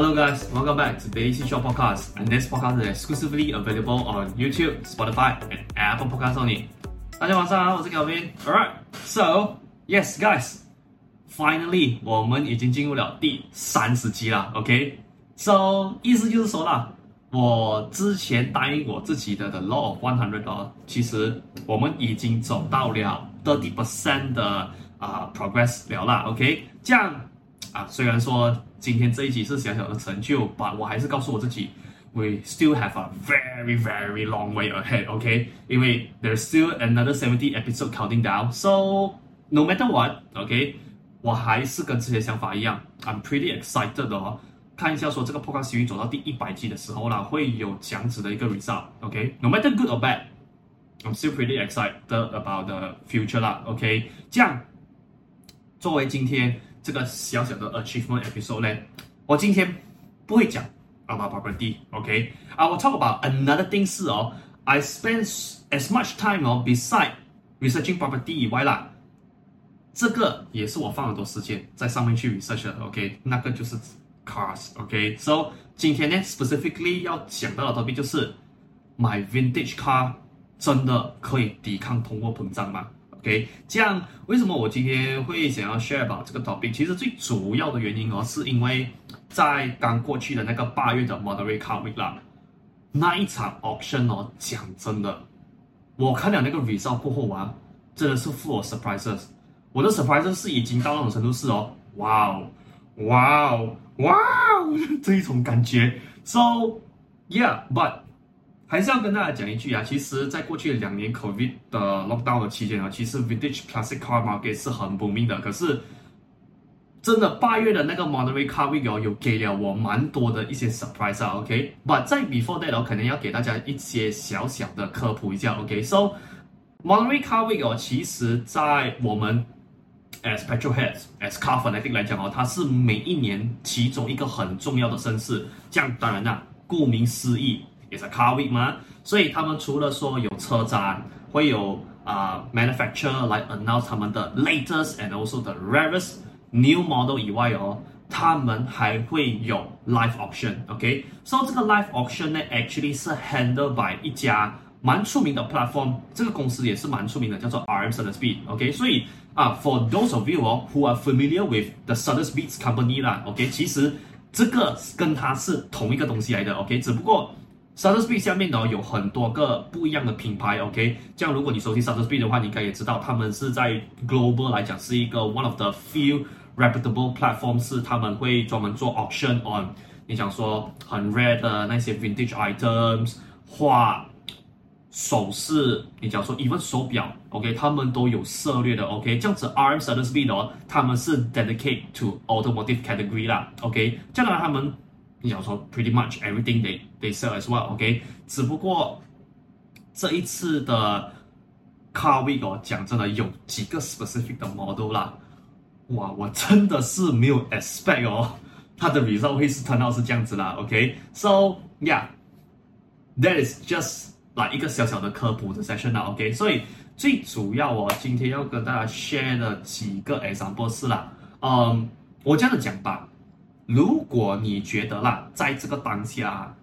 Hello guys, welcome back to Daily Show Podcast, and this podcast is exclusively available on YouTube, Spotify, and Apple Podcasts only. 大家晚上好，我是 Kelvin. Alright, so yes guys, finally 我们已经进入了第三十集了，OK？So 意思就是说啦，我之前答应我自己的 The Law of One Hundred 哦，其实我们已经走到了 thirty percent 的啊、uh, progress 了啦，OK？这样。啊，虽然说今天这一集是小小的成就，但我还是告诉我自己，we still have a very very long way ahead，OK？因为 there's still another seventy episode counting down，so no matter what，OK？我还是跟之前想法一样，I'm pretty excited 的哦。看一下说这个 podcast 走到第一百集的时候啦，会有这样子的一个 result，OK？No matter good or bad，I'm still pretty excited about the future 啦，OK？这样作为今天。这个小小的 achievement episode 呢，我今天不会讲 about property，OK？I will talk about another thing 是哦，I spend as much time 哦，beside researching property 以外啦，这个也是我放很多时间在上面去 research 的，OK？那个就是 cars，OK？So 今天呢，specifically 要讲到的 topic 就是买 vintage car 真的可以抵抗通货膨胀吗 ？OK，这样为什么我今天会想要 share about 这个 topic？其实最主要的原因哦，是因为在刚过去的那个八月的 Monterey Car Week 啦，那一场 auction 哦，讲真的，我看了那个 result 过后啊，真的是 full of surprises。我的 surprises 是已经到那种程度是哦，哇哦，哇哦，哇哦，这一种感觉。So yeah，but 还是要跟大家讲一句啊，其实，在过去两年 COVID 的 lockdown 的期间啊，其实 Vintage Classic Car Market 是很不明的。可是，真的八月的那个 Monterey Car Week 哦，有给了我蛮多的一些 surprise 啊。OK，but、在 before that 哦，可能要给大家一些小小的科普一下。OK，so、Monterey Car Week 哦，其实在我们 as petrol heads as car fanatic 来讲哦，它是每一年其中一个很重要的盛事。这样当然啦，顾名思义。也是 Car Week 嘛，所以他们除了说有车展，会有啊、uh, manufacturer 来 announce 他们的 latest and also the rarest new model 以外哦，他们还会有 live auction，OK？So、okay? 这个 live auction 呢，actually 是 handled by 一家蛮出名的 platform，这个公司也是蛮出名的，叫做 RM Sotheby's，OK？所以啊、uh,，for those of you 哦，who are familiar with the Sotheby's company 啦，OK？其实这个跟它是同一个东西来的，OK？只不过 Sotheby's 下面呢有很多个不一样的品牌，OK，这样如果你熟悉 Sotheby's 的话，你应该也知道他们是在 global 来讲是一个 one of the few reputable platforms，是他们会专门做 auction on，你想说很 rare 的那些 vintage items，画首饰，你讲说 even 手表，OK，他们都有涉猎的，OK，这样子 RM Sotheby's 呢，他们是 dedicate to automotive category 啦，OK，这样呢他们。你想说，pretty much everything they they sell as well，OK？只不过这一次的 Car Week 哦，讲真的有几个 specific 的 model 啦，哇，我真的是没有 expect 哦，它的 result 会是 turn out 是这样子啦，OK？So yeah，that is just like 一个小小的科普的 session 啦，OK？所以最主要哦，今天要跟大家 share 的几个 example 是啦，嗯，我这样子讲吧。如果你觉得啦，在这个当下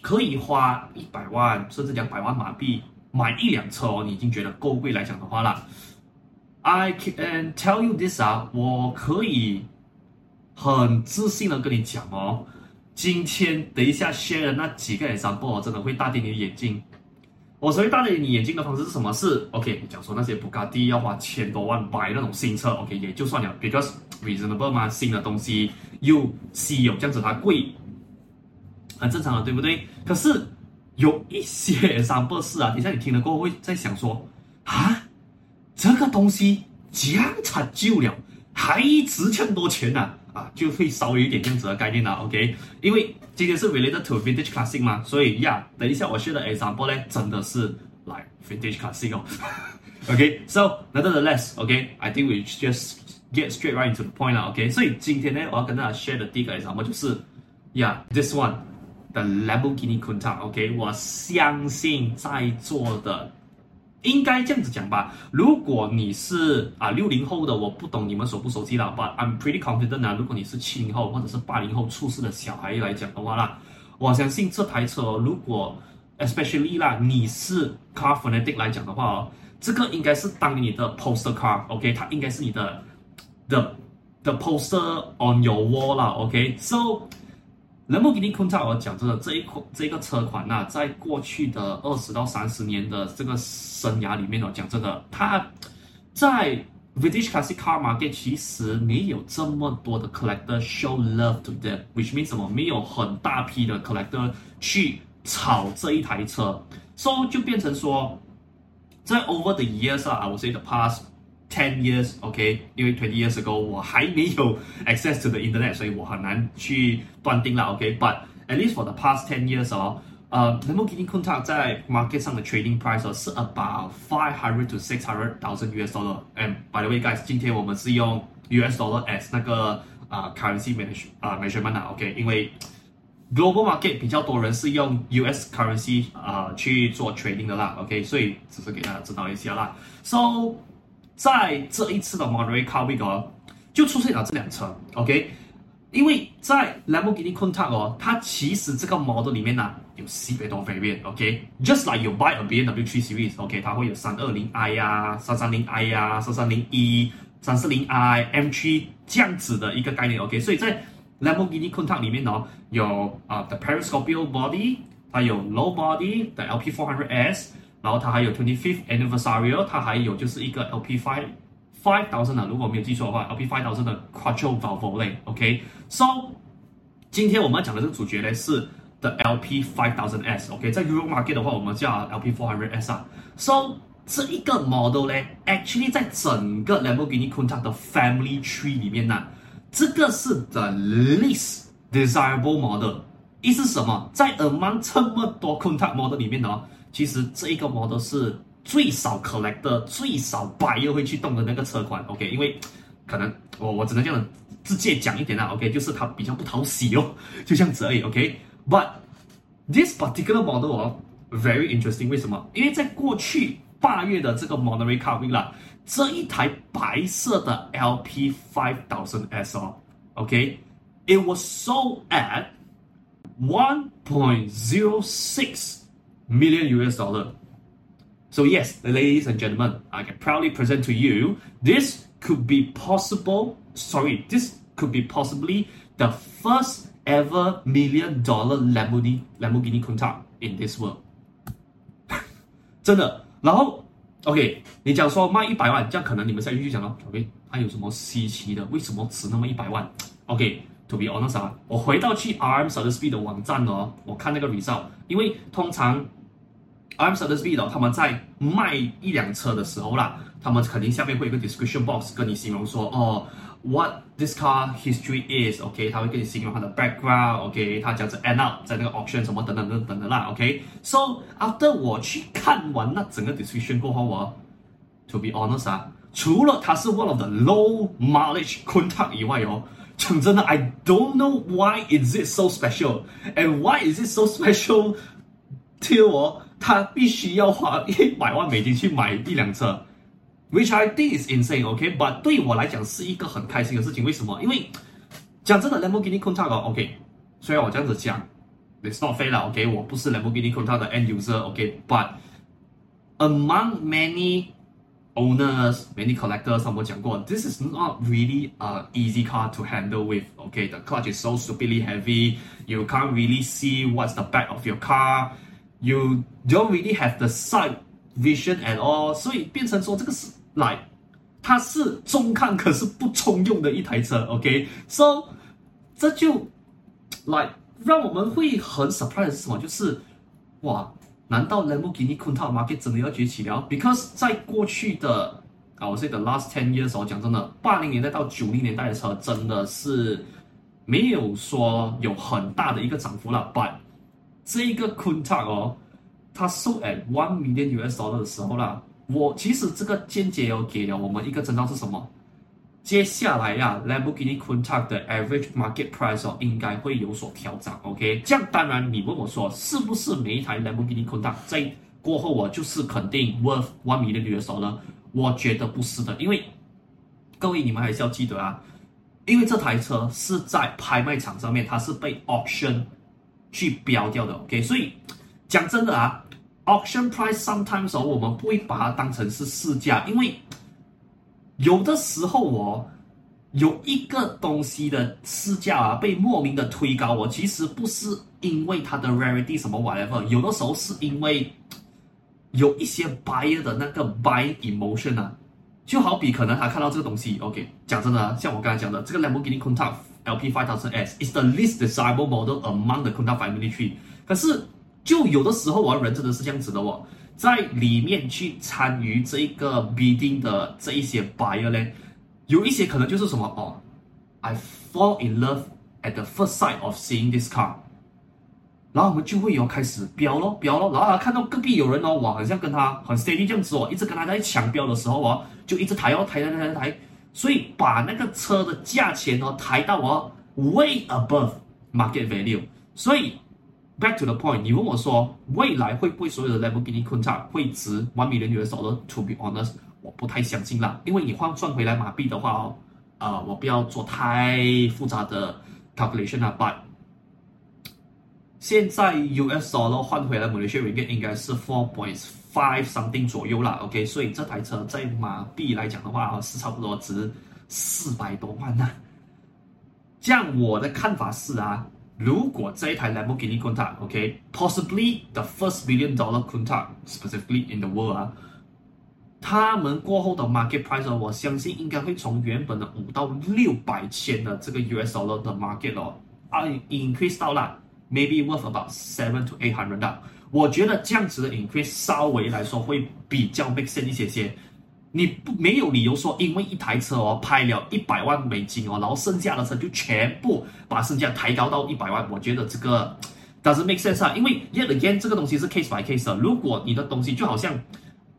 可以花一百万甚至两百万马币买一辆车哦，你已经觉得够贵来讲的话啦，I can tell you this 啊，我可以很自信的跟你讲哦，今天等一下 share 的那几个 example 真的会大跌你的眼镜。我所谓大跌你眼镜的方式是什么？是 OK，你讲说那些布加迪要花千多万买那种新车，OK 也就算了，because reasonable 嘛，新的东西。又稀有，这样子它贵，很正常的，对不对？可是有一些三博士啊，等下你听了过后会在想说，啊，这个东西这样残旧了，还值这么多钱呢？啊？啊，就会稍微有一点这样子的概念了，OK？因为今天是 related to vintage classic 嘛，所以呀等一下我学的 example 呢，真的是来 vintage classic 哦，OK？So nonetheless，OK？I think we just Get straight right into the point 啦，OK，所以今天呢，我要跟大家 share 的第一个 example 就是，Yeah，this one，the Lamborghini Countach，OK，我相信在座的应该这样子讲吧。如果你是啊六零后的，我不懂你们熟不熟悉了，but I'm pretty confident 啊。如果你是七零后或者是八零后出世的小孩来讲的话啦，我相信这台车如果 especially 啦，你是 car fanatic 来讲的话哦，这个应该是当年你的 poster car，OK，、它应该是你的 the the poster on your wall 啦，OK，so。兰博基尼昆塔，我讲真的，这一款这个车款呐、在过去的二十到三十年的这个生涯里面呢，讲真的，它在 British Classic Car Market 其实没有这么多的 collector show love to them，which means 什么？没有很大批的 collector 去炒这一台车，so 就变成说，在 over the years 啊，I would say the past。Ten years，OK，okay? 因为 twenty years ago 我还没有 access to the internet，所以我很难去断定了，OK，but、okay? at least for the past ten years 哦，呃，Lamborghini Countach 在 market 上的 trading price 哦是 about five hundred to six hundred thousand US dollar。And by the way guys，今天我们是用 US dollar as 那个啊、呃、currency measure 啊 measurement 啊，OK，因为 global market 比较多人是用 US currency 啊、呃、去做 trading 的啦，OK，所以只是给大家知道一下啦，so。 在这一次的 Monterey Car Week 哦，就出现了这辆车，OK？因为在 Lamborghini Countach 哦，它其实这个 model 里面呢有四百多 variant，OK？Just like you buy a BMW 3 Series，OK？它会有 320i 呀、，330i 呀、，330i，340i，M3 这样子的一个概念，OK？所以在 Lamborghini Countach 里面呢，有啊 The Periscopic Body，它有 Low Body 的 LP400S。然后它还有 twenty fifth anniversary，它还有就是一个 LP five five thousand 啊，如果没有记错的话，LP five thousand 的 quattro valve 类，OK，so 今天我们要讲的这个主角呢是 the LP five thousand S，OK，在 Euro market 的话，我们叫 LP four hundred S 啊，so 这一个 model 呢，actually 在整个 Lamborghini Countach 的 family tree 里面呢，这个是 the least desirable model，意思是什么？在 among 这么多 Countach model 里面呢？其实这一个 model 是最少 collector、最少 buyer 会去动的那个车款，OK？因为可能我我只能这样直接讲一点啦，OK？就是它比较不讨喜哦，就这样子而已，OK？But this particular model 哦，very interesting，为什么？因为在过去八月的这个 Monterey Car Week 啦，这一台白色的 LP Five Thousand S 哦，OK？It was sold at one point zero six million US dollar. So yes, ladies and gentlemen, I can proudly present to you, this could be possible, sorry, this could be possibly the first ever million dollar Lamborghini, Lamborghini Countach in this world. 真的，然后，OK，你讲说卖一百万，这样可能你们下去就讲了，OK，它有什么稀奇的？为什么值那么一百万？OK，to、 To be honest 啊，我回到去 RM Sotheby's 的网站哦，我看那个 result，因为通常。RM Sotheby's 哦，他们在卖一辆车的时候啦，他们肯定下面会有个 description box 跟你形容说，哦，what this car history is，OK，、他会跟你形容它的 background，OK，、okay? 他这样子 end up 在那个 auction 什么等等等等的啦，OK，so、after 我去看完那整个 description 过后，我 to be honest 啊，除了它是 one of the low mileage contact 以外哦，讲真的，I don't know why is it so special and why is it so special till 我。他必须要花一百万美金去买一辆车，which I think is insane，OK？But、okay? 对我来讲是一个很开心的事情。为什么？因为讲真的，Lamborghini Countach 哦，OK？虽然我这样子讲，it's not fair 啦，OK？我不是 Lamborghini Countach 的 end user，OK？But、okay? among many owners, many collectors，他们讲过，this is not really a easy car to handle with，OK？The、okay? clutch is so stupidly heavy，you can't really see what's the back of your car。You don't really have the side vision at all，所以变成说这个是来，它是中看可是不中用的一台车，OK？So，、okay? 这就来让我们会很 surprise 是什么？就是哇， 难道兰博基尼昆塔 market 真的要崛起了？Because 在过去的啊，我 say the last ten years，哦讲真的，八零年代到九零年代的车真的是没有说有很大的一个涨幅了。But 这一个昆塔哦，它售诶 at one million US dollar 的时候啦，我其实这个间接有给了我们一个征兆是什么？接下来呀，Lamborghini Countach 的 average market price 哦，应该会有所调整。OK，这样当然你问我说，是不是每一台 Lamborghini Countach 在过后我就是肯定 worth one million US dollar，我觉得不是的，因为各位你们还是要记得啊，因为这台车是在拍卖场上面，它是被 auction 去标掉的，OK，所以讲真的啊，auction price sometimes 我们不会把它当成是市价，因为有的时候哦。有一个东西的市价啊被莫名的推高，我其实不是因为它的 rarity 什么 whatever，有的时候是因为有一些 buyer 的那个 buying emotion 啊，就好比可能他看到这个东西，OK，讲真的，像我刚才讲的，这个 Lamborghini Countach LP 5000S is the least desirable model among the Countach family tree，可是就有的时候我人真的是这样子的哦，在里面去参与这一个 bidding 的这一些 buyer 呢。有一些可能就是什么哦，I fall in love at the first sight of seeing this car，然后我们就会有开始飙咯飙咯，然后他看到隔壁有人哦，哇，好像跟他很 stay 这样子哦，一直跟他在抢标的时候哦，就一直抬哦抬抬抬抬抬，所以把那个车的价钱哦抬到哦 way above market value。所以 back to the point，你问我说未来会不会所有的 Lamborghini Countach 会值 one million US dollar？To be honest。我不太相信啦，因为你换算回来马币的话哦，呃，我不要做太复杂的 calculation 啊，but 现在 US dollar 换回来 Malaysia ringgit 应该是 four point five something 左右啦，OK，所以这台车在马币来讲的话是差不多值四百多万呐。这样我的看法是啊，如果这一台 Lamborghini Countach，OK，possibly the first billion dollar Countach specifically in the world 啊。他们过后的 market price 我相信应该会从原本的五到六百千的这个 US dollar 的 market 哦，啊 increase 到了 maybe worth about seven to eight hundred。我觉得这样子的 increase 稍微来说会比较 make sense 一些些。你不没有理由说因为一台车哦拍了一百万美金哦，然后剩下的车就全部把身价抬高到一百万。我觉得这个 does make sense 啊，因为 yet again 这个东西是 case by case 的。如果你的东西就好像。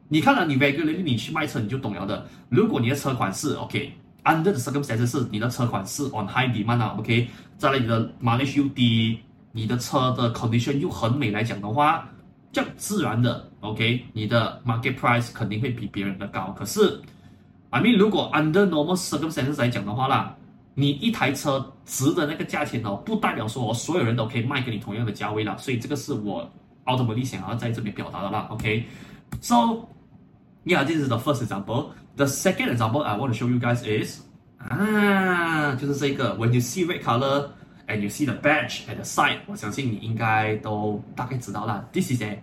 你看了，你 regularly 你去卖车你就懂了的。如果你的车款是 OK，under the circumstances 是你的车款是 on high demand 啊，OK，再来你的 mileage 又低，你的车的 condition 又很美来讲的话，这样自然的 OK，你的 market price 肯定会比别人的高。可是，I mean 如果 under normal circumstances 来讲的话啦，你一台车值的那个价钱哦，不代表说我所有人都可以卖给你同样的价位啦。所以这个是我 ultimately 想要在这边表达的啦，OK，so。Yeah, this is the first example. The second example I want to show you guys is 啊，就是这个。When you see red color and you see the badge at the side，我相信你应该都大概知道了。This is a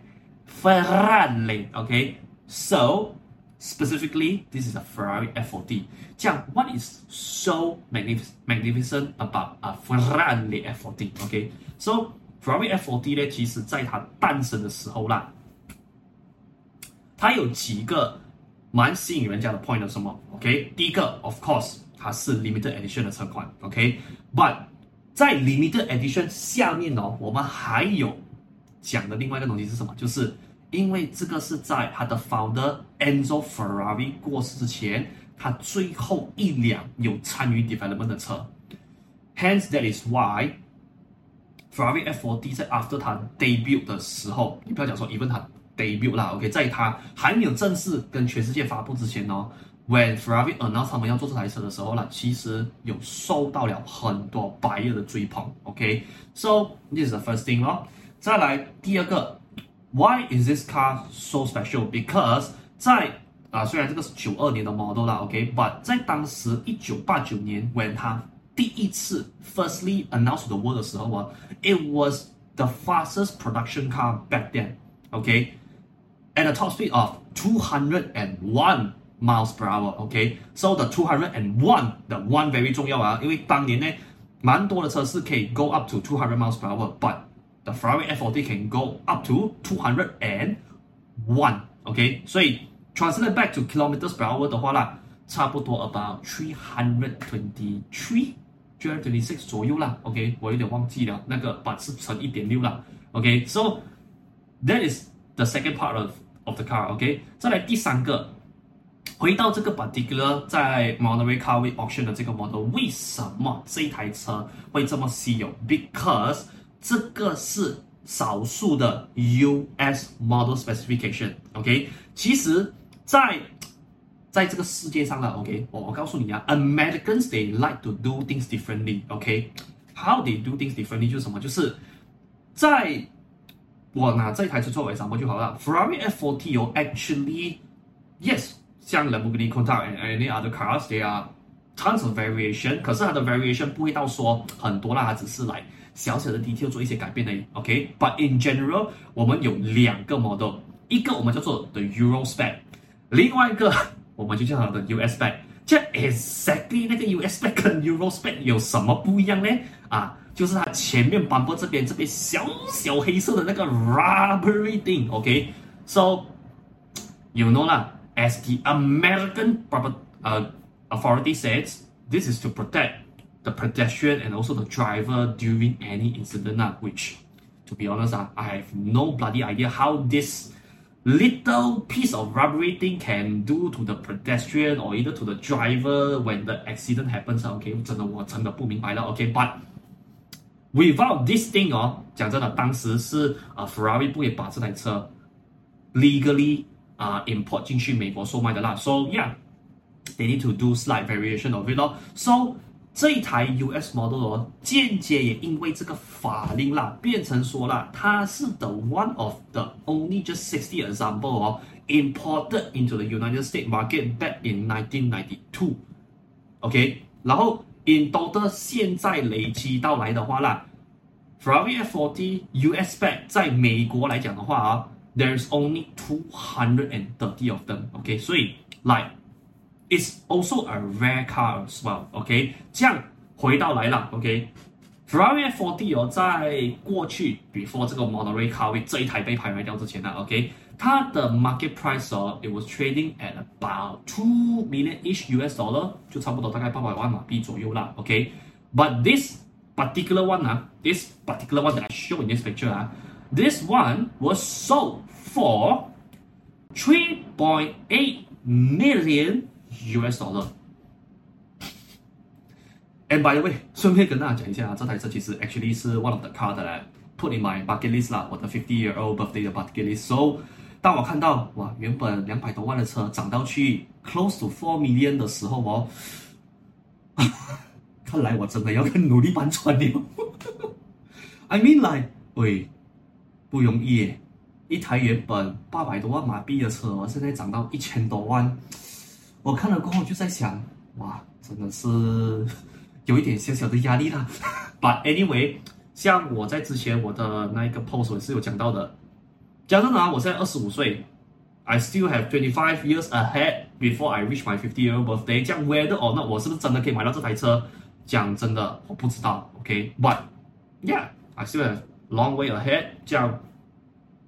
Ferrari, okay? So specifically, this is a Ferrari F40. 这样，what is so magnific magnificent about a Ferrari F40? Okay, so Ferrari F40 呢，其实在它诞生的时候啦。它有几个蛮吸引人家的 point 的什么？OK，第一个，of course，它是 limited edition 的车款，OK，but 在 limited edition 下面呢，我们还有讲的另外一个东西是什么？就是因为这个是在它的 founder Enzo Ferrari 过世之前，他最后一辆有参与 development 的车，hence that is why Ferrari F40 在 after 它 debut 的时候，你不要讲说 even 它。debut 啦，OK，在它还没有正式跟全世界发布之前呢 ，When Ferrari announced 他们要做这台车的时候呢，其实有受到了很多 buyer 的追捧，OK，So this is the first thing 咯。再来第二个，Why is this car so special? Because 在啊，虽然这个是九二年的 model 啦，OK，but 在当时一九八九年，When 它第一次 firstly announced the world 的时候啊，It was the fastest production car back then，OK。at a top speed of 201 miles per hour. Okay, so the 201 the one very 重要啊，因为当年呢，蛮多的车是可以 go up to 200 miles per hour，but the Ferrari F40 can go up to 201. Okay，所以 translate back to kilometers per hour 的话啦，差不多 about 323, 326左右啦。OK，我有点忘记了那个把是乘一点六啦。OK，so that is the second part of of the car，OK，okay？再来第三个， 回到这个 particular 在 Monterey Car Week auction 的这个 model，为什么这台车会这么稀有？Because 这个是 少数的 US model specification，OK，okay？其实在，在在这个世界上了，OK，我我告诉你啊，Americans they like to do things differently，OK，How they do things differently 就是什么？就是在我拿这台车作为 example 就好了，Ferrari F40 哦，actually yes， 像 Lamborghini Countach and any other cars，they are tons of variation，可是它的 variation 不会到说很多啦，它只是来。小小的 detail 做一些改变而已，OK？But、in general，我们有两个 model，一个我们叫做 the Euro spec，另外一个我们就叫它的 US spec。这 exactly 那个 US spec 跟 Euro spec 有什么不一样呢？啊，就是它前面斑驳这边这边小小黑色的那个 rubbery thing。OK，so you know 啦 ，as the American proper 呃、uh, authority says，this is to protect。the pedestrian and also the driver during any incident, uh, which, to be honest, uh, I have no bloody idea how this little piece of rubbery thing can do to the pedestrian or either to the driver when the accident happens. Uh, okay, 真的我真的不明白了。Okay, but without this thing 哦，讲真的，当时是呃 Ferrari 不会把这台车 legally 啊、import 进去美国售卖的啦。So yeah, they need to do slight variation of it 咯。So 这一台 US model 哦，间接也因为这个法令啦，变成说啦，它是 the one of the only just sixty example 哦，imported into the United States market back in 1992。OK，然后 in total 现在累积到来的话啦，Ferrari F40 US spec 在美国来讲的话啊 ，there's only two hundred and thirty of them。OK，所以 like。It's also a rare car as well. OK，这样回到来了。OK，Ferrari F40 哦，在过去 before 这个 Monterey Car Week 这一台被拍卖掉之前呢，OK，它的 market price 哦，it was trading at about two million each US dollar，就差不多大概八百万马币左右啦。OK，but this particular one 啊，this particular one that I show in this picture 啊，this one was sold for three point eight million。US dollar。And by the way，顺便跟大家讲一下啊，这台车其实 actually 是 one of the car that I put in my bucket list 啦，我的 fifty year old birthday 的 bucket list。So，当我看到哇，原本两百多万的车涨到去 close to four million 的时候哦，看来我真的要更努力搬砖了。I mean like，喂，不容易耶，一台原本八百多万马币的车，现在涨到一千多万。我看了过后就在想，哇，真的是有一点小小的压力啦。But anyway，像我在之前我的那一个 post 也是有讲到的，假设呢，我现在二十五岁，I still have twenty five years ahead before I reach my fifty year birthday。这样 whether or not 我是不是真的可以买到这台车？讲真的，我不知道。OK，but yeah，I still have long way ahead。这样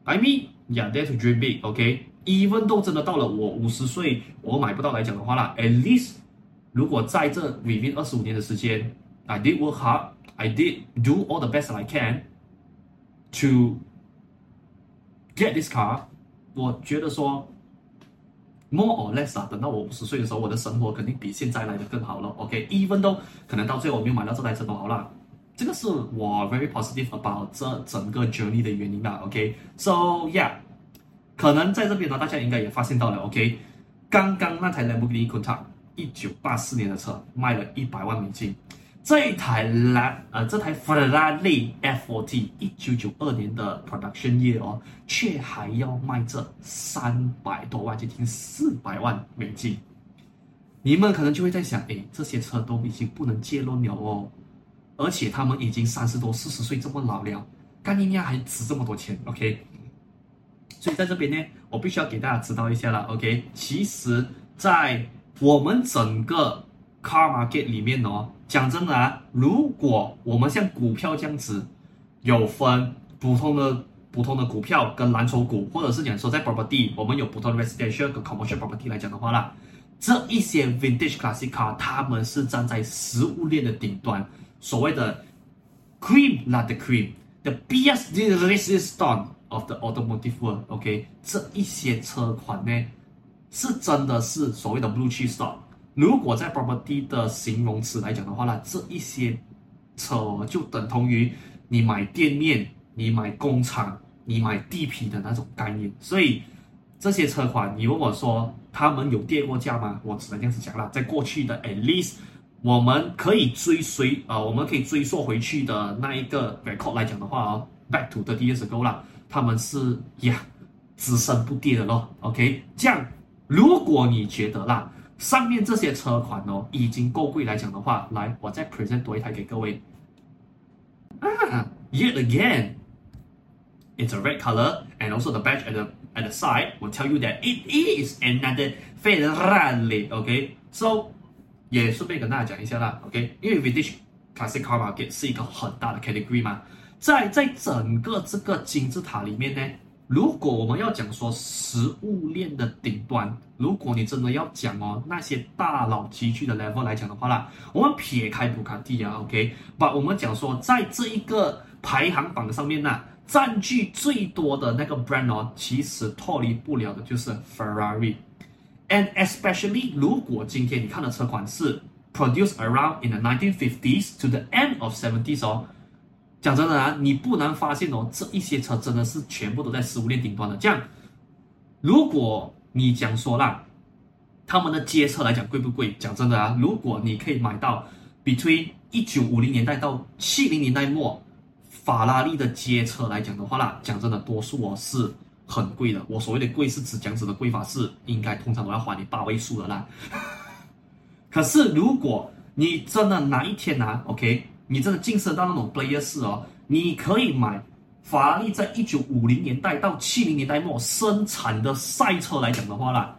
，I mean yeah，dare to dream big。OK。even 都真的到了我五十岁，我买不到来讲的话啦，at least 如果在这 within 二十五年的时间，I did work hard，I did do all the best I can to get this car，我觉得说 more or less 啊，等到我五十岁的时候，我的生活肯定比现在来的更好了。OK，even 都可能到最后我没有买到这台车都好啦，这个是我 very positive about 这整个 journey 的原因啦。OK，so yeah。可能在这边呢，大家应该也发现到了，OK，刚刚那台 Lamborghini Countach 一九八四年的车卖了一百万美金，这一台 La 呃这台 Ferrari F40 一九九二年的 production year 哦，却还要卖这三百多万，接近四百万美金。你们可能就会在想，诶，这些车都已经不能借论了哦，而且他们已经三十多、四十岁这么老了，干你娘还值这么多钱？OK。所以在这边呢，我必须要给大家知道一下了，OK？其实，在我们整个 car market 里面哦，讲真的啊，如果我们像股票这样子，有分普通的普通的股票跟蓝筹股，或者是讲说在 property，我们有普通的 residential 跟 commercial property 来讲的话啦，这一些 vintage classic car，他们是站在食物链的顶端，所谓的 cream not the cream，the biggest resistance Of the automotive world，OK，这一些车款呢，是真的是所谓的 blue cheese stock。如果在 property 的形容词来讲的话呢，这一些车就等同于你买店面你买工厂、你买地皮的那种概念。所以这些车款，你问我说他们有跌过价吗？我只能这样子讲了，在过去的 at least 我们可以追随啊、我们可以追溯回去的那一个 record 来讲的话哦，back to the years ago 啦，他们是呀，只升不跌的咯。OK，这样如果你觉得啦。上面这些车款哦，已经够贵来讲的话，来，我再 present 多一台给各位。啊，yet again，it's a red color and also the badge at the at the side will tell you that it is another Ferrari。OK，so 也顺便跟大家讲一下啦。OK，因为 Vintage Classic Car Market 是一个很大的 category 嘛，在在整个这个金字塔里面呢。如果我们要讲说食物链的顶端，如果你真的要讲哦那些大佬级距的 level 来讲的话啦，我们撇开布卡迪啊，OK，把我们讲说在这一个排行榜上面呢，占据最多的那个 brand 哦，其实脱离不了的就是 Ferrari And especially 如果今天你看的车款是 produced around in the 1950s to the end of 70s 哦。讲真的啊，你不难发现哦，这一些车真的是全部都在食物链顶端的。这样，如果你讲说啦，他们的街车来讲贵不贵？讲真的啊，如果你可以买到 between 一九五零年代到七零年代末法拉利的街车来讲的话啦，讲真的，多数哦是很贵的。我所谓的贵是指这样子的贵法是应该通常都要花你八位数的啦。可是如果你真的哪一天啊，OK？你真的晋升到那种 player 四哦，你可以买法拉利在一九五零年代到七零年代末生产的赛车来讲的话啦，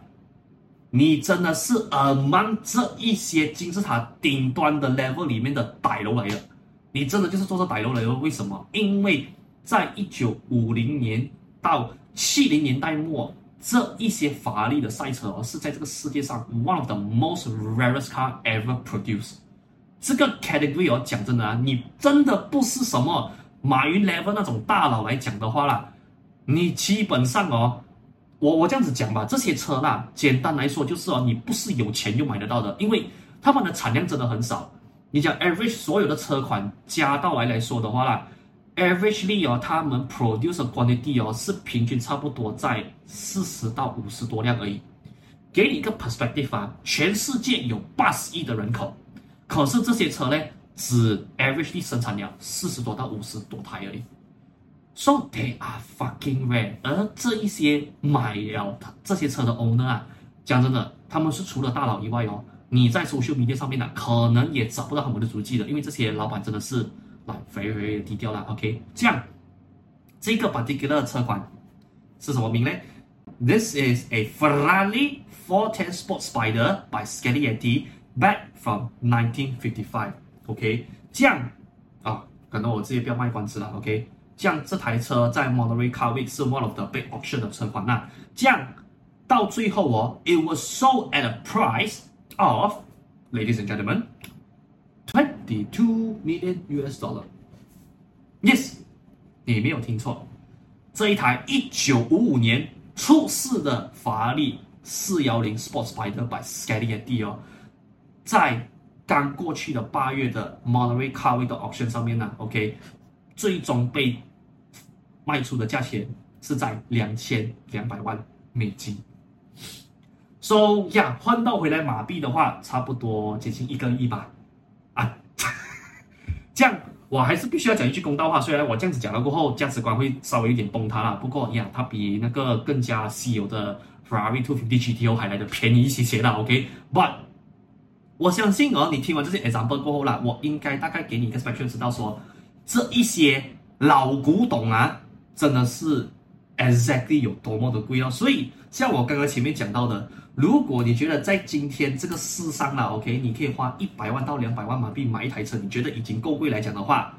你真的是 among 这一些金字塔顶端的 level 里面的大楼来的，你真的就是做这大楼来的。为什么？因为在一九五零年到七零年代末，这一些法拉利的赛车哦，是在这个世界上 one of the most rarest car ever produced。这个 category 哦，讲真的啊，你真的不是什么马云 level 那种大佬来讲的话啦，你基本上哦，我我这样子讲吧，这些车啦，简单来说就是哦，你不是有钱就买得到的，因为他们的产量真的很少。你讲 average 所有的车款加到来来说的话啦，averagely 哦，他们 produce quantity 哦是平均差不多在四十到五十多辆而已。给你一个 perspective 啊，全世界有八十亿的人口。可是这些车呢，只 averagely 生产了四十多到五十多台而已，so they are fucking rare。而这一些买了这些车的 owner 啊，讲真的，他们是除了大佬以外哦，你在 social media 上面呢，可能也找不到他们的足迹的，因为这些老板真的是来非常低调了。OK，这样这个 particular 车款是什么名呢？This is a Ferrari 410 Sport Spider by Scaglietti Back from 1955，OK，这样啊，可能我自己不要卖关子了，OK，这样这台车在 Monterey Car Week 是 one of the big auction 的车款呐，这样到最后哦，it was sold at a price of，ladies and gentlemen twenty two million US dollar。Yes，你没有听错，这一台一九五五年出世的法拉利四幺零 Sports Spider by Scaglietti 哦。在刚过去的八月的 Monterey Car Week 的 auction 上面呢，OK，最终被卖出的价钱是在两千两百万美金。So 呀，换到回来马币的话，差不多接近一个亿吧。这样我还是必须要讲一句公道话，虽然我这样子讲了过后，价值观会稍微有点崩塌了，不过呀，它比那个更加稀有的 Ferrari 250 GTO 还来的便宜一些些啦，OK，But。我相信哦，你听完这些 example 过后啦，我应该大概给你一个 spectrum，知道说这一些老古董啊，真的是 exactly 有多么的贵哦。所以像我刚刚前面讲到的，如果你觉得在今天这个世上啦，OK，你可以花一百万到两百万马币买一台车，你觉得已经够贵来讲的话，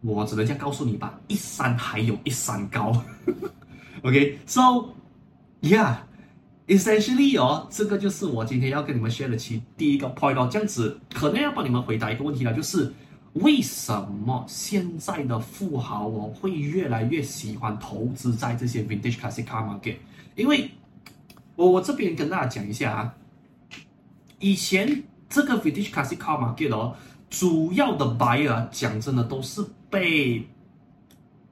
我只能这样告诉你吧，一山还有一山高。OK，so yeah。Essentially 哦，这个就是我今天要跟你们 share 的其第一个 point 哦，这样子可能要帮你们回答一个问题了，就是为什么现在的富豪哦会越来越喜欢投资在这些 vintage classic car market？因为我我这边跟大家讲一下啊，以前这个 vintage classic car market 哦，主要的 buyer 讲真的都是被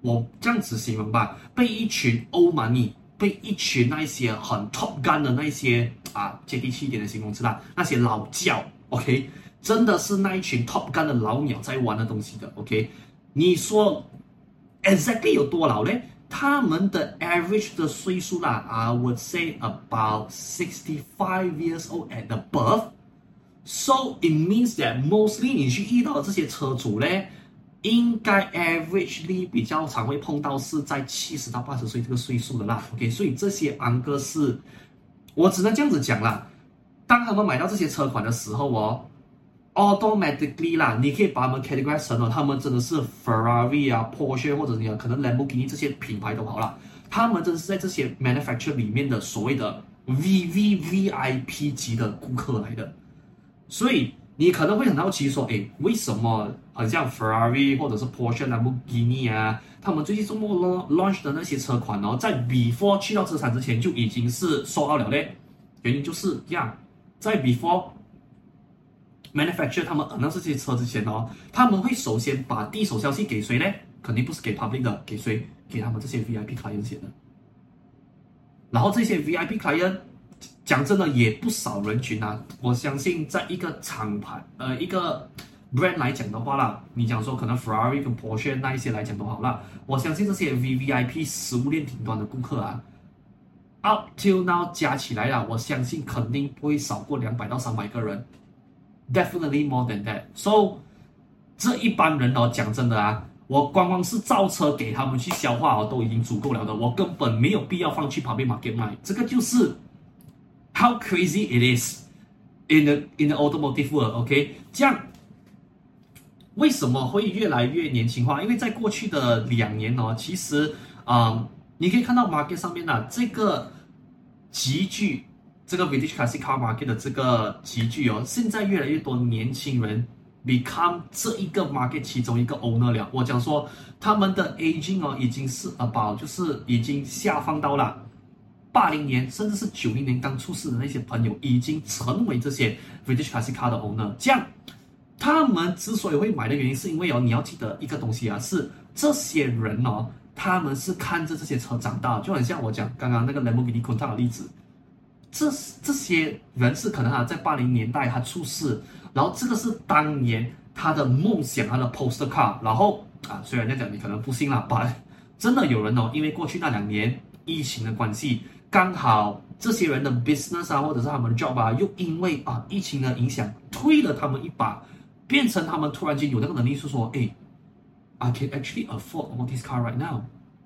我这样子形容吧，被一群欧曼尼，被一群那些很 top gun 的那些啊，接地气一点的形容词啦，那些老教，OK，真的是那一群 top gun 的老鸟在玩的东西的，OK，你说 exactly 有多老嘞？他们的 average 的岁数啦，I would say about sixty five years old at the birth。So it means that mostly 你去遇到这些车主咧，应该 averagely 比较常会碰到是在七十到八十岁这个岁数的啦。OK，所以这些安哥是，我只能这样子讲啦。当他们买到这些车款的时候哦，automatically 啦，你可以把他们 categorize 成了，他们真的是 Ferrari 啊、Porsche 或者你可能 Lamborghini 这些品牌都好了，他们真的是在这些 manufacturer 里面的所谓的 VVVIP 级的顾客来的。所以你可能会很好奇说，诶，为什么很像 Ferrari 或者是 Porsche、Lamborghini 啊，他们最近这么 launch 的那些车款哦，在 before 去到车厂之前就已经是 sold out 了嘞？原因就是这样，在 before manufacture 他们 announce 这些车之前哦，他们会首先把第一手消息给谁呢？肯定不是给 public 的，给谁？给他们这些 VIP client 先的。然后这些 VIP client。讲真的，也不少人群啊。我相信，在一个厂牌，呃，一个 brand 来讲的话啦，你讲说可能 Ferrari 跟 Porsche 那一些来讲都好啦。我相信这些 VVIP 食物链顶端的顾客啊，up till now 加起来啊，我相信肯定不会少过两百到三百个人，definitely more than that。So 这一帮人哦，讲真的啊，我光光是造车给他们去消化哦，都已经足够了的，我根本没有必要放去旁边 market 卖，这个就是。How crazy it is in the in the automotive world，OK？这样为什么会越来越年轻化？因为在过去的两年哦，其实啊、嗯，你可以看到 market 上面呢、啊，这个集聚这个 Vintage Classic Car Market 的这个集聚哦，现在越来越多年轻人 become 这一个 market 其中一个 owner 了。我讲说他们的 aging 哦，已经是 about 就是已经下放到了。八零年甚至是九零年刚出世的那些朋友，已经成为这些 Vintage Classic Car 的 owner。这样，他们之所以会买的原因，是因为哦，你要记得一个东西啊，是这些人哦，他们是看着这些车长大，就很像我讲刚刚那个 Lamborghini Countach 的例子。这这些人是可能啊，在八零年代他出世，然后这个是当年他的梦想，他的 postcard，。然后啊，虽然这样讲你可能不信啦，但 真的有人哦，因为过去那两年疫情的关系。刚好这些人的 business 啊，或者是他们的 job 啊，又因为啊疫情的影响，推了他们一把，变成他们突然间有那个能力，是说，哎，I can actually afford all this car right now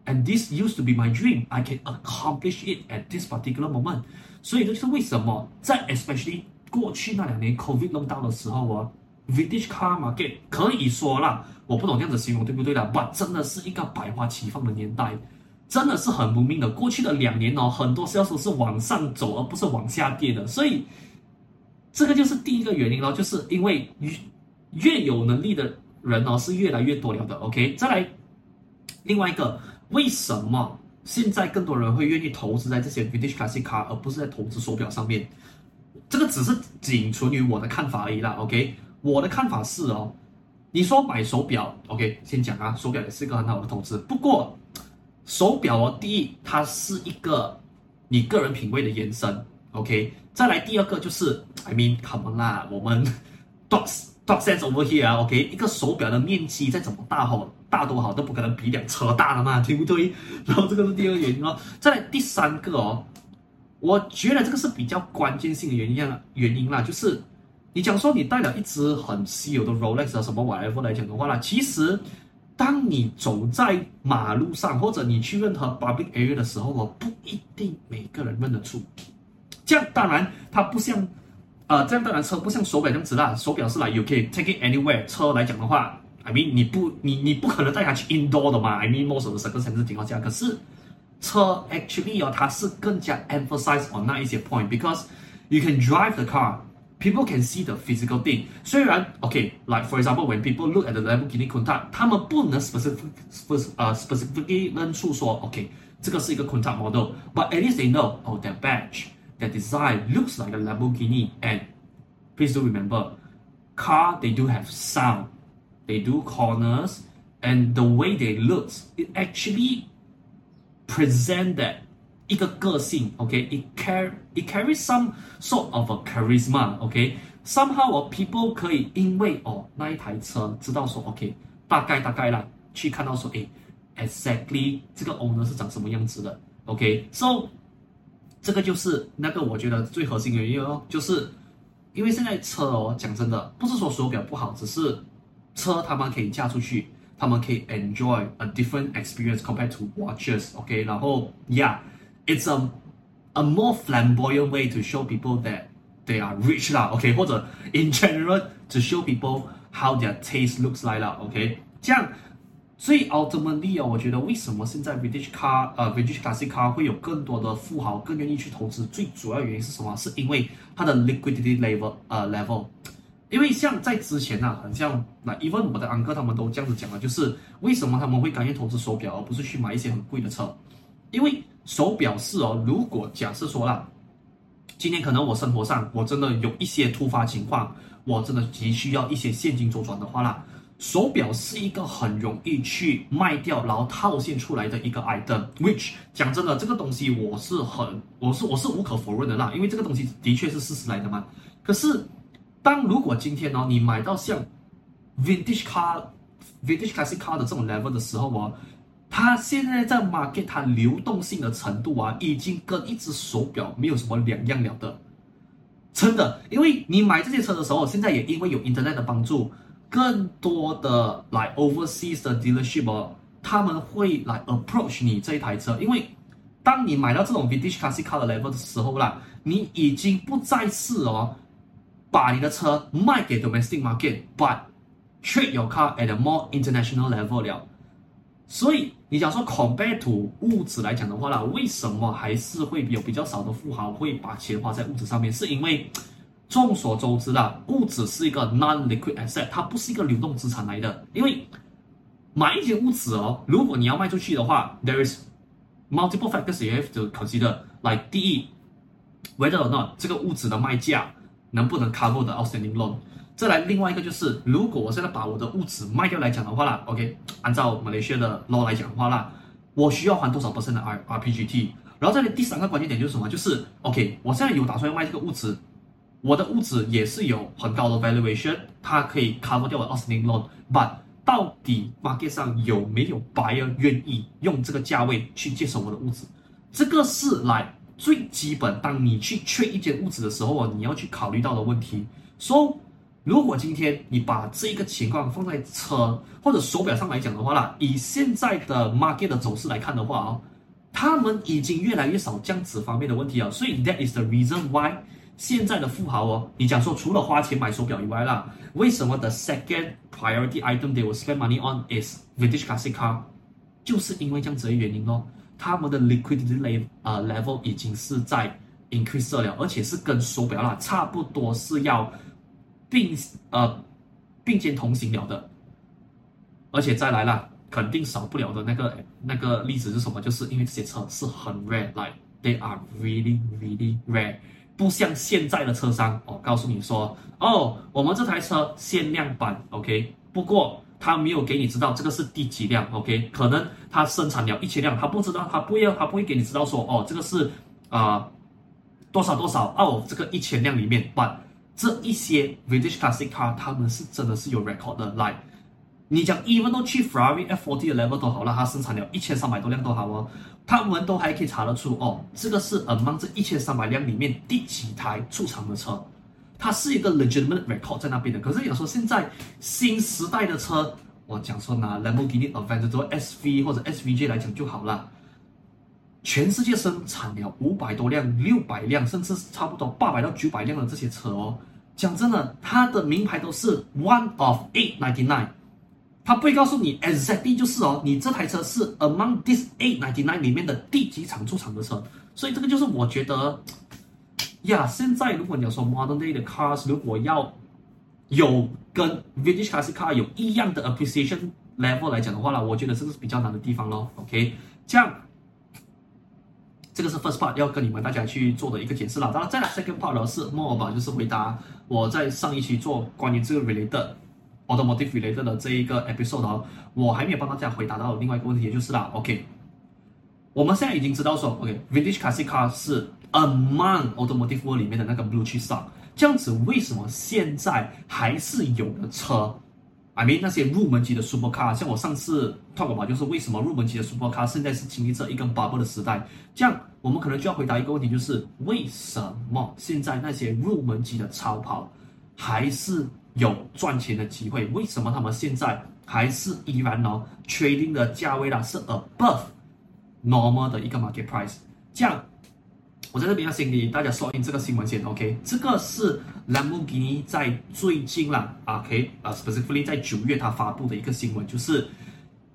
And this used to be my dream，I can accomplish it at this particular moment。所以这就是为什么在 especially 过去那两年 COVID lockdown 的时候啊，Vintage car market 可以说啦，我不懂这样子形容对不对啦，but 真的是一个百花齐放的年代。真的是很不明的。过去的两年哦，很多销售是往上走，而不是往下跌的。所以，这个就是第一个原因哦，就是因为越越有能力的人哦，是越来越多了的。OK，再来另外一个，为什么现在更多人会愿意投资在这些 Vintage Classic Car，而不是在投资手表上面？这个只是仅存于我的看法而已啦。OK，我的看法是哦，你说买手表，OK，先讲啊，手表也是一个很好的投资，不过。手表哦，第一，它是一个你个人品味的延伸，OK。再来第二个就是，I mean，come on 啦，我们 dog dog sense over here，OK。一个手表的面积再怎么大好，大多好都不可能比辆车大了嘛，对不对？然后这个是第二个原因哦。再来第三个哦，我觉得这个是比较关键性的原因原因啦，就是你讲说你带了一只很稀有的 Rolex 啊什么 wifi 来讲的话啦，其实。当你走在马路上，或者你去任何 public area 的时候，我不一定每个人认得出。这样当然，它不像，呃，这样当然车不像手表这样子啦。手表是来 you can take it anywhere。车来讲的话，I mean 你不你你不可能带它去 indoor 的嘛。I mean most of the circumstances 情况下，可是车 actually 哦，它是更加 emphasize on 那一些 point，because you can drive the car。People can see the physical thing。虽然，OK，like for example when people look at the Lamborghini Countach，他们不能 specific，specifically 认出说，OK，这个是一个 Countach model，but at least they know oh that badge that badge，that design looks like a Lamborghini。And please do remember，car they do have sound，they do corners。 and the way they look, it actually present that 一个个性，OK，it carry it carries some sort of a charisma，OK，somehow、okay? people 可以因为哦那一台车知道说 OK，大概大概啦，去看到说诶，exactly 这个 owner 是长什么样子的，OK，so 这个就是那个我觉得最核心的原因哦，就是因为现在车哦，讲真的，不是说手表不好，只是车他们可以驾出去，他们可以 enjoy a different experience compared to watches，OK，、okay? 然后 yeah。It's a a more flamboyant way to show people that they are rich 啦，OK，或者 in general to show people how their taste looks like 啦，OK，这样， 所以 ultimately 哦，我觉得为什么现在 Vintage car 呃 Vintage classic car 会有更多的富豪更愿意去投资，最主要原因是什么？是因为它的 liquidity level 呃 level，因为像在之前啊，很像那 even 我的 uncle 他们都这样子讲了，就是为什么他们会甘愿投资手表，而不是去买一些很贵的车？因为手表是哦，如果假设说啦，今天可能我生活上我真的有一些突发情况，我真的急需要一些现金周转的话啦，手表是一个很容易去卖掉然后套现出来的一个 item。Which 讲真的，这个东西我是很，我是我是无可否认的啦，因为这个东西的确是事实来的嘛。可是，当如果今天呢，你买到像 vintage car、vintage classic car 的这种 level 的时候哦。它现在在 market，它流动性的程度啊，已经跟一只手表没有什么两样了的，真的。因为你买这些车的时候，现在也因为有 internet 的帮助，更多的来 overseas 的 dealership，他们会来 approach 你这一台车，因为当你买到这种 vintage classic car 的 level 的时候啦，你已经不再是哦，把你的车卖给 domestic market，but trade your car at a more international level 了。所以你讲说 compare to 物质来讲的话啦，为什么还是会有比较少的富豪会把钱花在物质上面？是因为众所周知啦，物质是一个 non-liquid asset，它不是一个流动资产来的。因为买一件物质哦，如果你要卖出去的话，there is multiple factors you have to consider。来，第一，whether or not 这个物质的卖价能不能 cover the outstanding loan。再来另外一个就是，如果我现在把我的物质卖掉来讲的话啦，OK，按照马来西亚的 law 来讲的话啦，我需要还多少 percent 的 R RPGT？然后这里第三个关键点就是什么？就是 OK，我现在有打算要卖这个物质，我的物质也是有很高的 valuation，它可以 cover 掉我 outstanding loan，but 到底 market 上有没有 buyer 愿意用这个价位去接手我的物质？这个是来最基本，当你去缺一件物质的时候啊，你要去考虑到的问题。So 如果今天你把这一个情况放在车或者手表上来讲的话啦，以现在的 market 的走势来看的话哦，他们已经越来越少这样子方面的问题了。所以 that is the reason why 现在的富豪哦，你讲说除了花钱买手表以外啦，为什么 the second priority item they will spend money on is vintage classic car？就是因为这样子的原因哦，他们的 liquidity level 啊 level 已经是在 increase 了，而且是跟手表啦差不多是要。并呃并肩同行了的，而且再来了，肯定少不了的那个那个例子是什么？就是因为这些车是很 rare，like they are really really rare，不像现在的车商哦，告诉你说哦，我们这台车限量版，OK，不过他没有给你知道这个是第几辆，OK，可能他生产了一千辆，他不知道，他不要，他不会给你知道说哦，这个是啊、呃、多少多少哦，这个一千辆里面，but 这一些 Vintage Classic Car，他们是真的是有 record 的。来，你讲 even 都去 Ferrari F40 的 level 都好了，它生产了一千三百多辆都好哦，他们都还可以查得出哦，这个是 among 这一千三百辆里面第几台出厂的车，它是一个 legitimate record 在那边的。可是有时候现在新时代的车，我讲说拿 Lamborghini Aventador SV 或者 SVJ 来讲就好了。全世界生产了五百多辆、六百辆，甚至差不多八百到九百辆的这些车哦。讲真的，它的名牌都是 one of eight ninety nine，他不会告诉你 exactly 就是哦，你这台车是 among this eight ninety nine 里面的第几场出厂的车。所以这个就是我觉得呀，现在如果你要说 modern day 的 cars，如果要有跟 vintage classic car 有一样的 appreciation level 来讲的话呢，我觉得这个是比较难的地方咯。OK，这样。这个是 first part 要跟你们大家去做的一个解释了。当然，再来 second part 是 more about 就是回答我在上一期做关于这个 related automotive related 的这一个 episode 哦，我还没有帮大家回答到另外一个问题，也就是啦，OK，我们现在已经知道说，OK，Vintage Classic Car 是 among automotive world 里面的那个 blue chip 上这样子为什么现在还是有的车？I mean 那些入门级的 super car，像我上次 talk 过嘛，就是为什么入门级的 super car 现在是经历着一个 bubble 的时代？这样我们可能就要回答一个问题，就是为什么现在那些入门级的超跑还是有赚钱的机会？为什么他们现在还是依然呢？trading 的价位啦是 above normal 的一个 market price？这样，我在这边要先给大家说明这个新闻先，OK？这个是兰博基尼在最近啦，OK？啊，specifically 在九月他发布的一个新闻，就是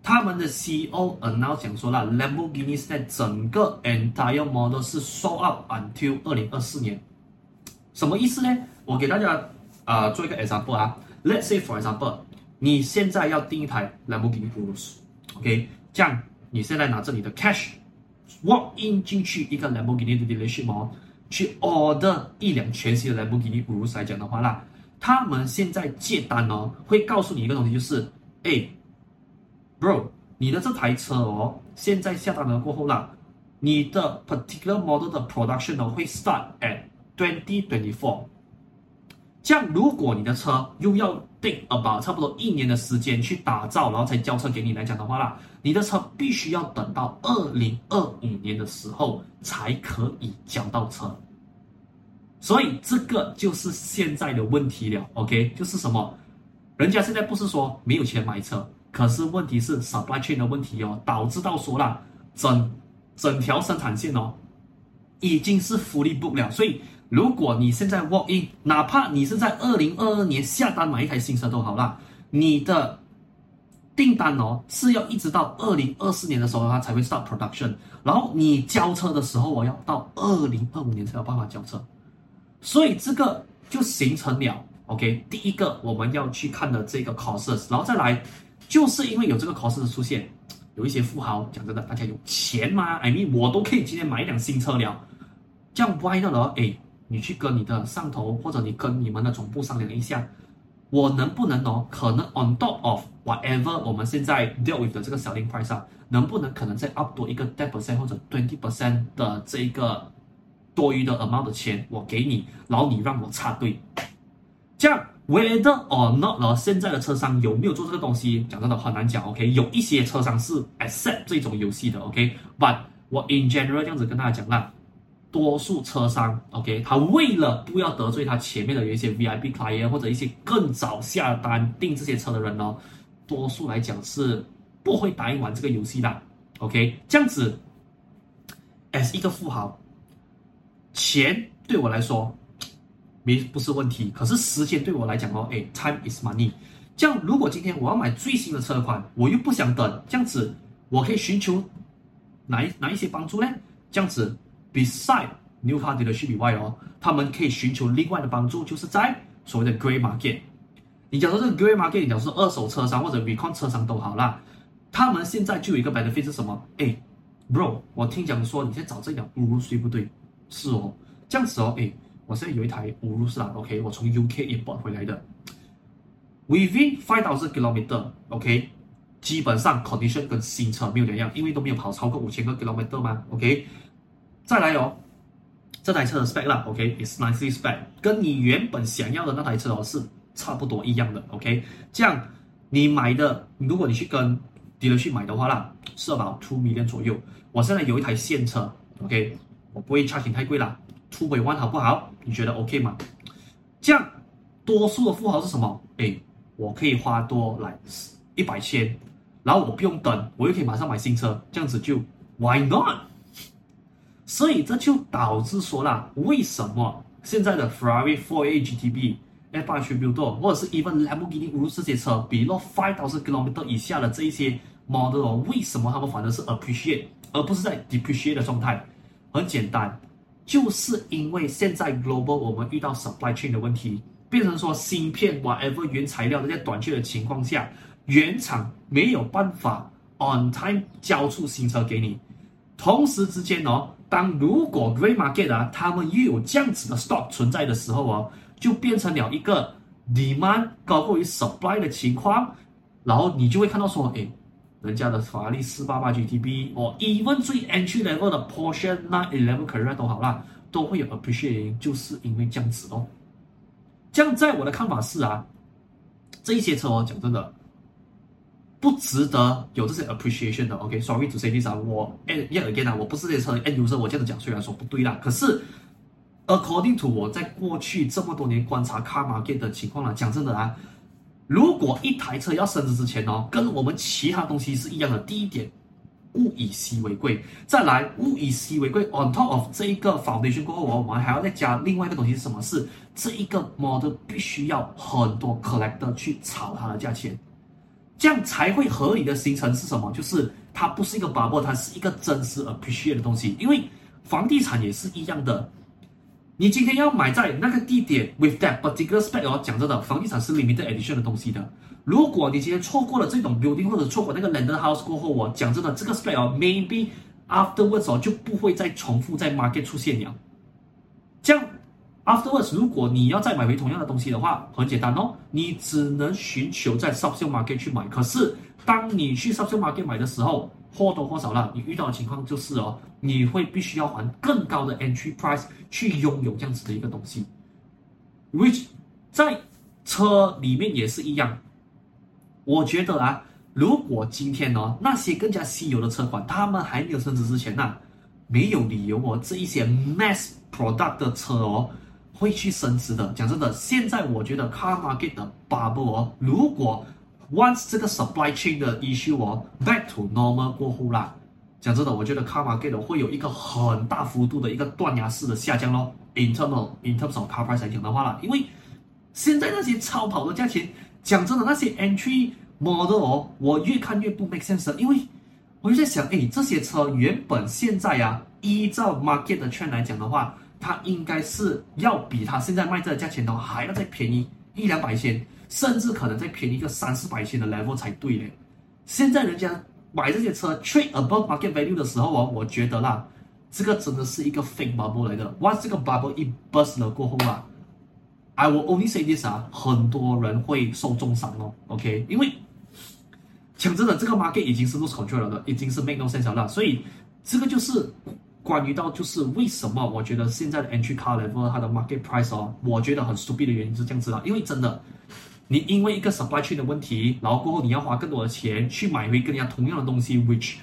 他们的 CEO now 讲说啦，Lamborghini 在整个 entire model 是 sold out until 二零二四年，什么意思呢？我给大家。啊、做一个 example 啊，Let's say for example，你现在要订一台 Lamborghini Urus，OK，这样你现在拿着你的 cash，walk in 进去一个 Lamborghini 的 dealership 哦，去 order 一辆全新的 Lamborghini Urus 来讲的话啦，他们现在接单哦，会告诉你一个东西，就是，哎，bro，你的这台车哦，现在下单了过后啦，你的 particular model 的 production 哦会 start at twenty twenty four。这样，如果你的车又要 take about 差不多一年的时间去打造，然后才交车给你来讲的话啦，你的车必须要等到二零二五年的时候才可以交到车。所以这个就是现在的问题了，OK？就是什么？人家现在不是说没有钱买车，可是问题是 supply chain 的问题哦，导致到说啦，整整条生产线哦，已经是 fully book 了，所以。如果你现在 walk in，哪怕你是在二零二二年下单买一台新车都好啦，你的订单哦是要一直到二零二四年的时候它才会 start production，然后你交车的时候我要到二零二五年才有办法交车，所以这个就形成了 OK，第一个我们要去看的这个 causes，然后再来就是因为有这个 causes 出现，有一些富豪讲真的，大家有钱吗？I mean 我都可以今天买一辆新车了，这样 why not 呢？诶。你去跟你的上头，或者你跟你们的总部商量一下，我能不能哦？可能 on top of whatever 我们现在 deal with 的这个 selling price 上，能不能可能再 up 多一个10 percent 或者 twenty percent 的这一个多余的 amount 的钱，我给你，然后你让我插队，这样 whether or not 呢？现在的车商有没有做这个东西？讲真的很难讲。OK，有一些车商是 accept 这种游戏的。OK，but 我 in general 这样子跟大家讲啦。多数车商，OK，他为了不要得罪他前面的有一些 VIP client 或者一些更早下单订这些车的人呢，多数来讲是不会答应玩这个游戏的，OK，这样子，as 一个富豪，钱对我来说没不是问题，可是时间对我来讲哦，哎，time is money，这样如果今天我要买最新的车款，我又不想等，这样子我可以寻求哪一哪一些帮助呢？这样子。Beside new car dealership 以外哦，他们可以寻求另外的帮助，就是在所谓的 grey market。你假如这个 grey market，你假如说二手车商或者 recon 车商都好啦，他们现在就有一个 benefit 是什么？哎，bro，我听讲说你现在找这辆 Urus 对不对？是哦，这样子哦，哎，我现在有一台 Urus 啦，OK，我从 UK import 回来的，within five thousand kilometer，OK，基本上 condition 跟新车没有两样，因为都没有跑超过五千个 kilometer 嘛，OK。再来哦，这台车的 spec 啦，OK，it's、nicely spec，跟你原本想要的那台车哦是差不多一样的，OK。这样你买的，如果你去跟迪伦去买的话啦，是 about two million 左右。我现在有一台现车，OK，我不会 charge 太贵啦，two point one 好不好？你觉得 OK 吗？这样多数的富豪是什么？哎，我可以花多来一百千，然后我不用等，我又可以马上买新车，这样子就 Why not？所以这就导致说啦，为什么现在的 Ferrari 488 GTB、F8 Attribute 或者是 even Lamborghini Urus 这些车，below 5000 km 以下的这一些 model，为什么他们反而是 appreciate 而不是在 depreciate 的状态？很简单，就是因为现在 global 我们遇到 supply chain 的问题，变成说芯片 whatever 原材料都在短缺的情况下，原厂没有办法 on time 交出新车给你，同时之间哦。当如果 grey market 啊，他们又有这样子的 stock 存在的时候哦，就变成了一个 demand 高过于 supply 的情况，然后你就会看到说，哎，人家的法拉利四八八 GTB，哦，even 最 entry level 的 Porsche 那 eleven Carrera 都好啦，都会有 appreciate，就是因为这样子哦。这样在我的看法是啊，这一些车哦，讲真的。不值得有这些 appreciation 的，OK？Sorry to say this 啊，我 and yet again 啊，我不是这些车的 end user，我这样子讲虽然说不对啦，可是 according to 我在过去这么多年观察 car market 的情况啦，讲真的啊，如果一台车要升值之前哦，跟我们其他东西是一样的，第一点，物以稀为贵，再来物以稀为贵，on top of 这一个 foundation 过后，我们还要再加另外一个东西是什么？是这一个 model 必须要很多 collector 去炒它的价钱。这样才会合理的形成是什么？就是它不是一个 bubble，它是一个真实 appreciate 的东西。因为房地产也是一样的，你今天要买在那个地点 with that particular spec 哦，讲真的，房地产是 limited edition 的东西的。如果你今天错过了这种 building 或者错过那个 landed house 过后，我讲真的，这个 spec 哦，maybe afterwards 哦就不会再重复在 market 出现了。这样。Afterwards，如果你要再买回同样的东西的话，很简单哦，你只能寻求在 subsale market 去买。可是，当你去 subsale market 买的时候，或多或少啦，你遇到的情况就是哦，你会必须要还更高的 entry price 去拥有这样子的一个东西。Which 在车里面也是一样。我觉得啊，如果今天哦，那些更加稀有的车款，他们还没有升值之前呢、啊，没有理由哦，这一些 mass product 的车哦。会去升值的。讲真的，现在我觉得 car market 的 bubble 哦，如果 once 这个 supply chain 的 issue 哦 back to normal 过后啦，讲真的，我觉得 car market 会有一个很大幅度的一个断崖式的下降咯。in terms in terms of car price 来讲的话啦，因为现在那些超跑的价钱，讲真的，那些 entry model 哦，我越看越不 make sense，因为我就在想，哎，这些车原本现在、啊，依照 market 的圈来讲的话。它应该是要比它现在卖这个价钱的话还要再便宜一两百千，甚至可能再便宜个三四百千的 level 才对嘞。现在人家买这些车 trade above market value 的时候哦，我觉得啦，这个真的是一个 fake bubble 来的。Once 这个 bubble 一 burst 了过后啊，I will only say this 啊，很多人会受重伤哦。OK，因为讲真的，这个 market 已经是 lose control 了的，已经是 make no sense 了，所以这个就是。关于到就是为什么我觉得现在的 entry car level 它的 market price 哦，我觉得很 stupid 的原因是这样子啦，因为真的，你因为一个 supply chain 的问题，然后过后你要花更多的钱去买回跟人家同样的东西，which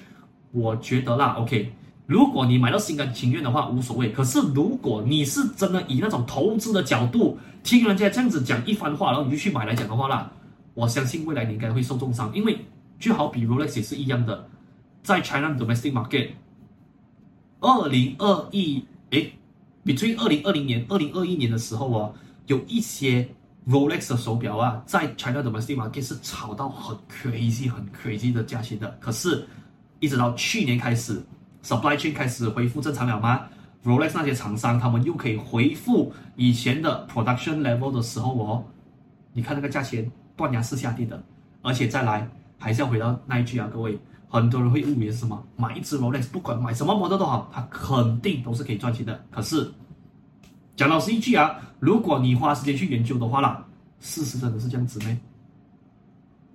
我觉得啦，OK，如果你买到心甘情愿的话无所谓，可是如果你是真的以那种投资的角度听人家这样子讲一番话，然后你就去买来讲的话啦，我相信未来你应该会受重伤，因为就好比 Rolex 也是一样的，在 China domestic market。二零二一，诶，between 二零二零年、二零二一年的时候哦，有一些 Rolex 的手表啊，在 China 的 domestic market 是炒到很 crazy、很 crazy 的价钱的。可是，一直到去年开始，supply chain 开始恢复正常了吗？Rolex 那些厂商他们又可以恢复以前的 production level 的时候哦，你看那个价钱断崖式下跌的，而且再来还是要回到那一句啊，各位。很多人会误以为什么？买一只 Rolex，不管买什么模特都好，它肯定都是可以赚钱的。可是讲老实一句啊，如果你花时间去研究的话啦，事实真的是这样子吗？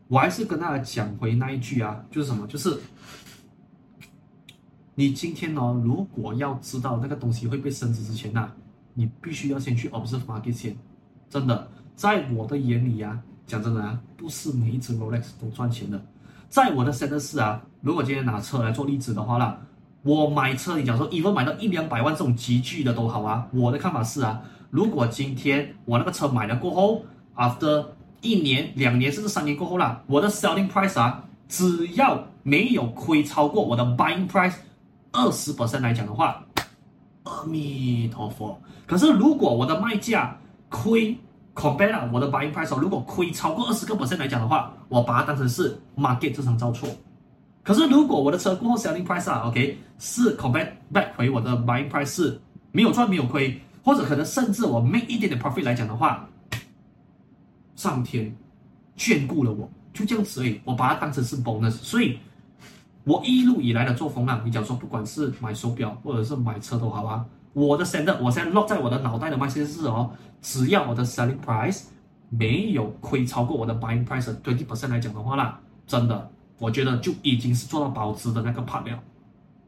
我还是跟大家讲回那一句啊，就是什么？就是你今天哦，如果要知道那个东西会被升值之前呐、你必须要先去 observe market 先。真的，在我的眼里啊，讲真的啊，不是每一只 Rolex 都赚钱的。在我的 set 是啊，如果今天拿车来做例子的话啦，我买车，你讲说，even 买到一两百万这种级距的都好啊。我的看法是啊，如果今天我那个车买了过后，after 一年、两年甚至三年过后啦，我的 selling price 啊，只要没有亏超过我的 buying price 二十 percent 来讲的话，阿弥陀佛。可是如果我的卖价亏，compare 我的 buying price 如果亏超过二十个 percent 来讲的话，我把它当成是 market 正常照错。可是如果我的车过后 selling price 啊，OK 是 compare back 回我的 buying price 是没有赚没有亏，或者可能甚至我 make 一点点 profit 来讲的话，上天眷顾了我，就这样子而已。我把它当成是 bonus，所以我一路以来的作风啊，你讲说不管是买手表或者是买车都好啊。我的 standard，我现在 lock 在我的脑袋的 mindset 是哦，只要我的 selling price 没有亏超过我的 buying price twenty percent 来讲的话啦，真的，我觉得就已经是做到保值的那个 part 了。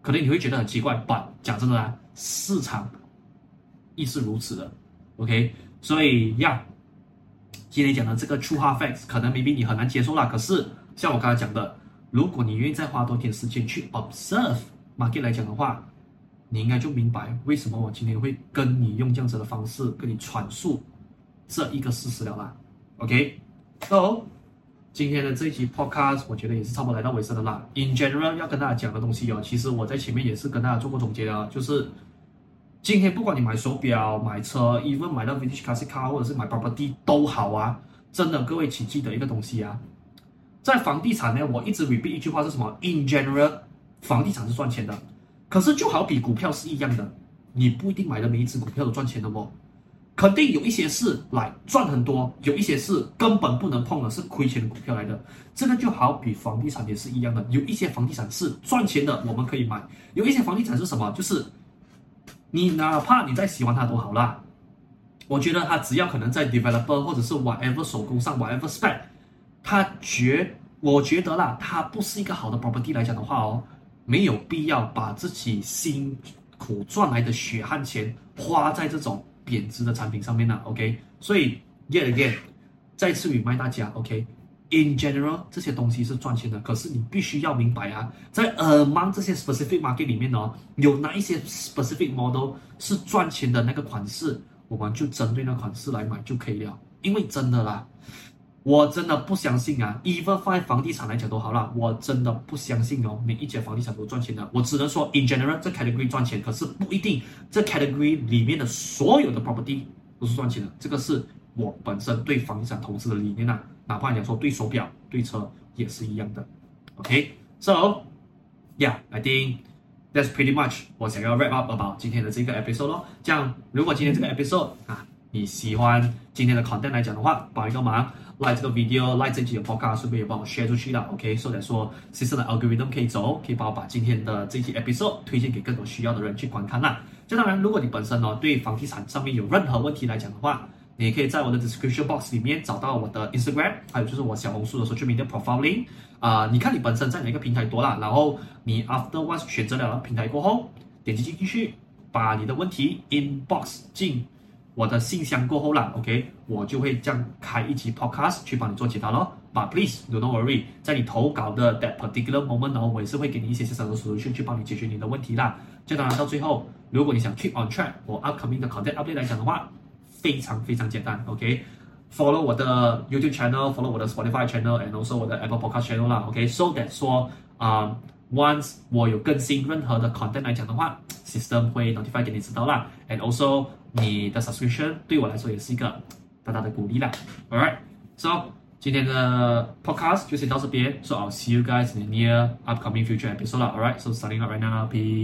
可能你会觉得很奇怪但讲真的啊，市场亦是如此的。OK，所以呀，今天讲的这个 true hard facts 可能 maybe 你很难接受啦。可是像我刚才讲的，如果你愿意再花多点时间去 observe market 来讲的话，你应该就明白为什么我今天会跟你用这样子的方式跟你阐述。这一个事实了啦，OK，So，今天的这一期 Podcast 我觉得也是差不多来到尾声了啦。In general 要跟大家讲的东西哦，其实我在前面也是跟大家做过总结的，就是今天不管你买手表、买车，even 买到 Vintage Classic Car 或者是买 Property 都好啊，真的各位请记得一个东西啊，在房地产呢，我一直 repeat 一句话是什么？In general，房地产是赚钱的，可是就好比股票是一样的，你不一定买的每一只股票都赚钱的哦。肯定有一些是来赚很多，有一些是根本不能碰的，是亏钱的股票来的。这个就好比房地产也是一样的，有一些房地产是赚钱的，我们可以买；有一些房地产是什么？就是你哪怕你再喜欢它都好啦，我觉得它只要可能在 developer 或者是 whatever 手工上 whatever spec，它绝我觉得啦，它不是一个好的 property 来讲的话哦，没有必要把自己辛苦赚来的血汗钱花在这种。贬值的产品上面呢，OK，所以 yet again 再次语卖大家，OK，in general 这些东西是赚钱的，可是你必须要明白啊，在 among 这些 specific market 里面呢、有哪一些 specific model 是赚钱的那个款式，我们就针对那款式来买就可以了，因为真的啦。我真的不相信啊，even 放在房地产来讲都好了，我真的不相信哦，每一间房地产都赚钱的。我只能说，in general 这 category 赚钱，可是不一定这 category 里面的所有的 property 都是赚钱的。这个是我本身对房地产投资的理念呐，哪怕你讲说对手表、对车也是一样的。OK，so yeah，I think that's pretty much 我想要 wrap up about 今天的这个 episode 咯。这样，如果今天这个 episode 啊你喜欢今天的 content 来讲的话，帮一个忙。Like 这个 video，like 这期的 podcast，顺便也帮我 share 出去了，OK？所以说，system 的 algorithm 可以走，可以帮我把今天的这期 episode 推荐给更多需要的人去观看啦。这当然，如果你本身呢对房地产上面有任何问题来讲的话，你也可以在我的 description box 里面找到我的 Instagram，还有就是我小红书的 social media profiling。啊、你看你本身在哪个平台多啦，然后你 after once 选择了平台过后，点击进去，把你的问题 inbox 进。我的信箱过后啦，OK，我就会这样开一期 podcast 去帮你做解答咯。But please do not worry，在你投稿的 that particular moment 呢，我也是会给你一些小小的 solution 去帮你解决你的问题啦。就当然到最后，如果你想 keep on track 我 upcoming 的 content update 来讲的话，非常非常简单，OK，follow、我的 YouTube channel，follow 我的 Spotify channel，and also 我的 Apple Podcast channel 啦，OK，so、that 说啊、，once 我有更新任何的 content 来讲的话，system 会 notify 给你知道啦，and also。你的 subscription 对我来说也是一个大大的鼓励啦。Alright，so 今天的 podcast 就先到这边，so I'll see you guys in the near upcoming future episode 啦。Alright，so starting up right now，peace。